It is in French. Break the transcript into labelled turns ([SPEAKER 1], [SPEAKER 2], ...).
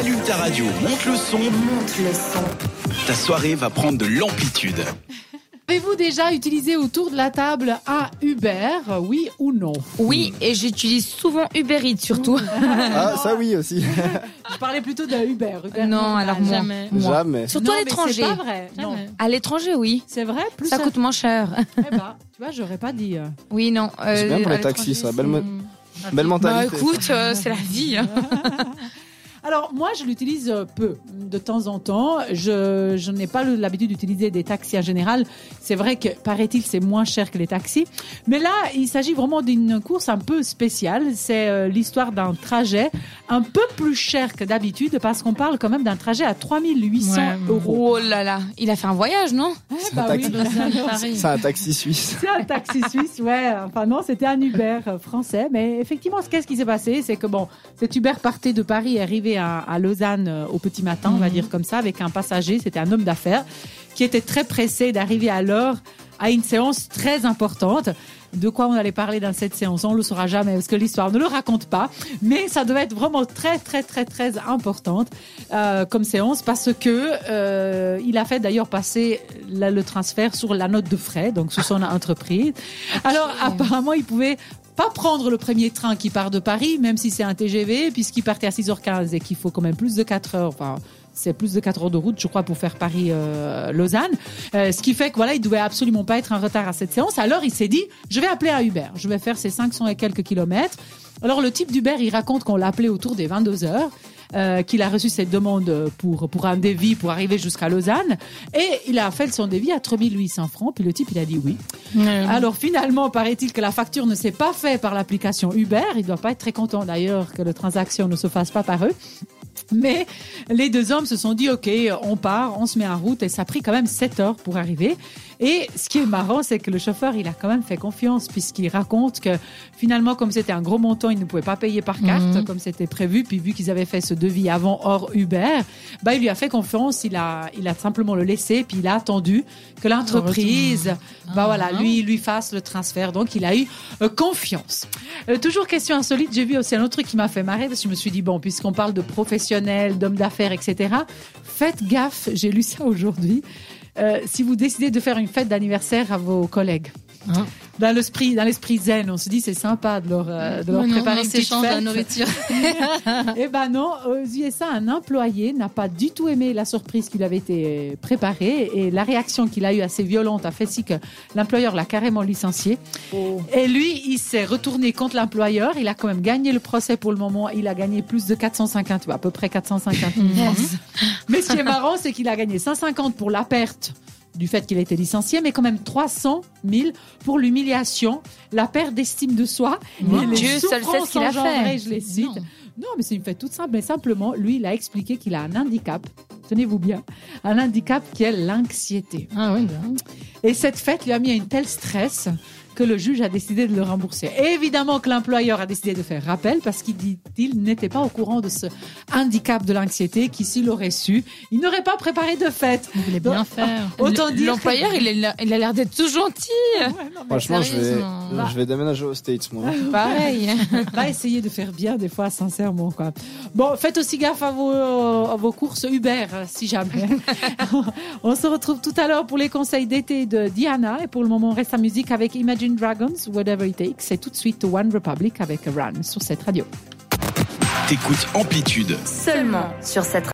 [SPEAKER 1] Allume ta radio, monte le son.
[SPEAKER 2] Monte le son.
[SPEAKER 1] Ta soirée va prendre de l'amplitude.
[SPEAKER 3] Avez-vous déjà utilisé autour de la table un Uber, oui ou non?
[SPEAKER 4] Oui, et j'utilise souvent Uber Eats surtout.
[SPEAKER 5] Ah, ça oui aussi.
[SPEAKER 3] Je parlais plutôt d'un Uber. Uber
[SPEAKER 4] Non, alors moi.
[SPEAKER 6] Jamais.
[SPEAKER 4] Moi.
[SPEAKER 5] Jamais.
[SPEAKER 4] Surtout
[SPEAKER 3] Non,
[SPEAKER 4] à l'étranger.
[SPEAKER 3] C'est pas vrai. Non.
[SPEAKER 4] À l'étranger, oui.
[SPEAKER 3] C'est vrai plus
[SPEAKER 4] Ça coûte moins cher.
[SPEAKER 3] Eh ben, tu vois, j'aurais pas dit. euh.
[SPEAKER 4] Oui, non. euh,
[SPEAKER 5] C'est bien pour
[SPEAKER 4] à
[SPEAKER 5] les taxis, ça. Belle, belle
[SPEAKER 4] Bah
[SPEAKER 5] mentalité.
[SPEAKER 4] écoute, euh, c'est la vie.
[SPEAKER 3] Alors moi, je l'utilise euh, peu, de temps en temps. Je, je n'ai pas l'habitude d'utiliser des taxis en général. C'est vrai que, paraît-il, c'est moins cher que les taxis. Mais là, il s'agit vraiment d'une course un peu spéciale. C'est euh, l'histoire d'un trajet un peu plus cher que d'habitude parce qu'on parle quand même d'un trajet à 3800
[SPEAKER 6] Ouais,
[SPEAKER 3] euros.
[SPEAKER 4] Oh là là, il a fait un voyage, non
[SPEAKER 3] Eh
[SPEAKER 5] C'est
[SPEAKER 3] bah
[SPEAKER 5] un
[SPEAKER 3] oui,
[SPEAKER 5] un taxi suisse.
[SPEAKER 3] C'est un taxi suisse, ouais. Enfin non, c'était un Uber euh, français. Mais effectivement, qu'est-ce qui s'est passé C'est que bon, cet Uber partait de Paris et arrivait à, à Lausanne euh, au petit matin, on va dire comme ça, avec un passager. C'était un homme d'affaires qui était très pressé d'arriver à l'heure à une séance très importante. De quoi on allait parler dans cette séance, on le saura jamais parce que l'histoire ne le raconte pas. Mais ça devait être vraiment très très très très importante euh, comme séance parce que euh, il a fait d'ailleurs passer la- le transfert sur la note de frais, donc sur son entreprise. Alors apparemment, il pouvait pas prendre le premier train qui part de Paris, même si c'est un TGV, puisqu'il partait à 6h15 et qu'il faut quand même plus de 4 heures. Enfin, c'est plus de 4 heures de route, je crois, pour faire Paris-Lausanne. Euh, ce qui fait que voilà, il devait absolument pas être en retard à cette séance. Alors il s'est dit, je vais appeler à Uber. Je vais faire ces 500 et quelques kilomètres. Alors le type d'Uber, il raconte qu'on l'a appelé autour des 22 heures. Euh, qu'il a reçu cette demande pour pour un devis pour arriver jusqu'à Lausanne et il a fait son devis à 3800 francs puis le type il a dit oui alors finalement, paraît-il que la facture ne s'est pas faite par l'application Uber. Il ne doit pas être très content d'ailleurs que la transaction ne se fasse pas par eux. Mais les deux hommes se sont dit, OK, on part, on se met en route et ça a pris quand même 7 heures pour arriver. Et ce qui est marrant, c'est que le chauffeur, il a quand même fait confiance puisqu'il raconte que finalement, comme c'était un gros montant, il ne pouvait pas payer par carte comme c'était prévu. Puis vu qu'ils avaient fait ce devis avant hors Uber, bah, il lui a fait confiance. Il a, il a simplement le laissé puis il a attendu que l'entreprise, bah voilà, lui, lui fasse le transfert. Donc, il a eu euh, confiance. Euh, toujours question insolite, j'ai vu aussi un autre truc qui m'a fait marrer parce que je me suis dit, bon, puisqu'on parle de professionnels, d'hommes d'affaires, etc., faites gaffe, j'ai lu ça aujourd'hui, si vous décidez de faire une fête d'anniversaire à vos collègues.
[SPEAKER 6] Hein?
[SPEAKER 3] Dans l'esprit, dans l'esprit zen, on se dit c'est sympa de leur, euh, de leur
[SPEAKER 6] Ouais, non,
[SPEAKER 3] préparer
[SPEAKER 6] on
[SPEAKER 3] une petite
[SPEAKER 6] la nourriture.
[SPEAKER 3] Eh ben non, aux USA, un employé n'a pas du tout aimé la surprise qui lui avait été préparée et la réaction qu'il a eue assez violente a fait si que l'employeur l'a carrément licencié. Et lui, il s'est retourné contre l'employeur. Il a quand même gagné le procès pour le moment. Il a gagné plus de 450, ou à peu près 450 000 francs. Mais ce qui est marrant, c'est qu'il a gagné 150 pour la perte du fait qu'il a été licencié, mais quand même 300 000 pour l'humiliation, la perte d'estime de soi.
[SPEAKER 4] Mon
[SPEAKER 3] et les
[SPEAKER 4] Dieu seul sait ce qu'il a fait.
[SPEAKER 3] Je les cite.
[SPEAKER 6] Non.
[SPEAKER 3] Non, mais c'est une fête toute simple. Mais simplement, lui, il a expliqué qu'il a un handicap. Tenez-vous bien. Un handicap qui est l'anxiété.
[SPEAKER 6] Ah oui, bah.
[SPEAKER 3] Et cette fête lui a mis un tel stress que le juge a décidé de le rembourser. Et évidemment que l'employeur a décidé de faire rappel parce qu'il dit il n'était pas au courant de ce handicap de l'anxiété qui, s'il aurait su, il n'aurait pas préparé de fête.
[SPEAKER 6] Il voulait bien faire.
[SPEAKER 3] Autant dire.
[SPEAKER 4] L'employeur, il, a l'air d'être tout gentil.
[SPEAKER 5] Franchement, je vais,
[SPEAKER 6] sérieusement.
[SPEAKER 5] je vais déménager aux States, moi.
[SPEAKER 4] Pareil.
[SPEAKER 3] va essayer de faire bien des fois, sincèrement. Quoi. Bon, faites aussi gaffe à vos, à vos courses Uber, si jamais. on se retrouve tout à l'heure pour les conseils d'été de Diana. Et pour le moment, on reste en musique avec Imagine Dragons, Whatever It Takes. C'est tout de suite One Republic avec Run sur cette radio.
[SPEAKER 1] T'écoutes Amplitude.
[SPEAKER 2] Seulement sur cette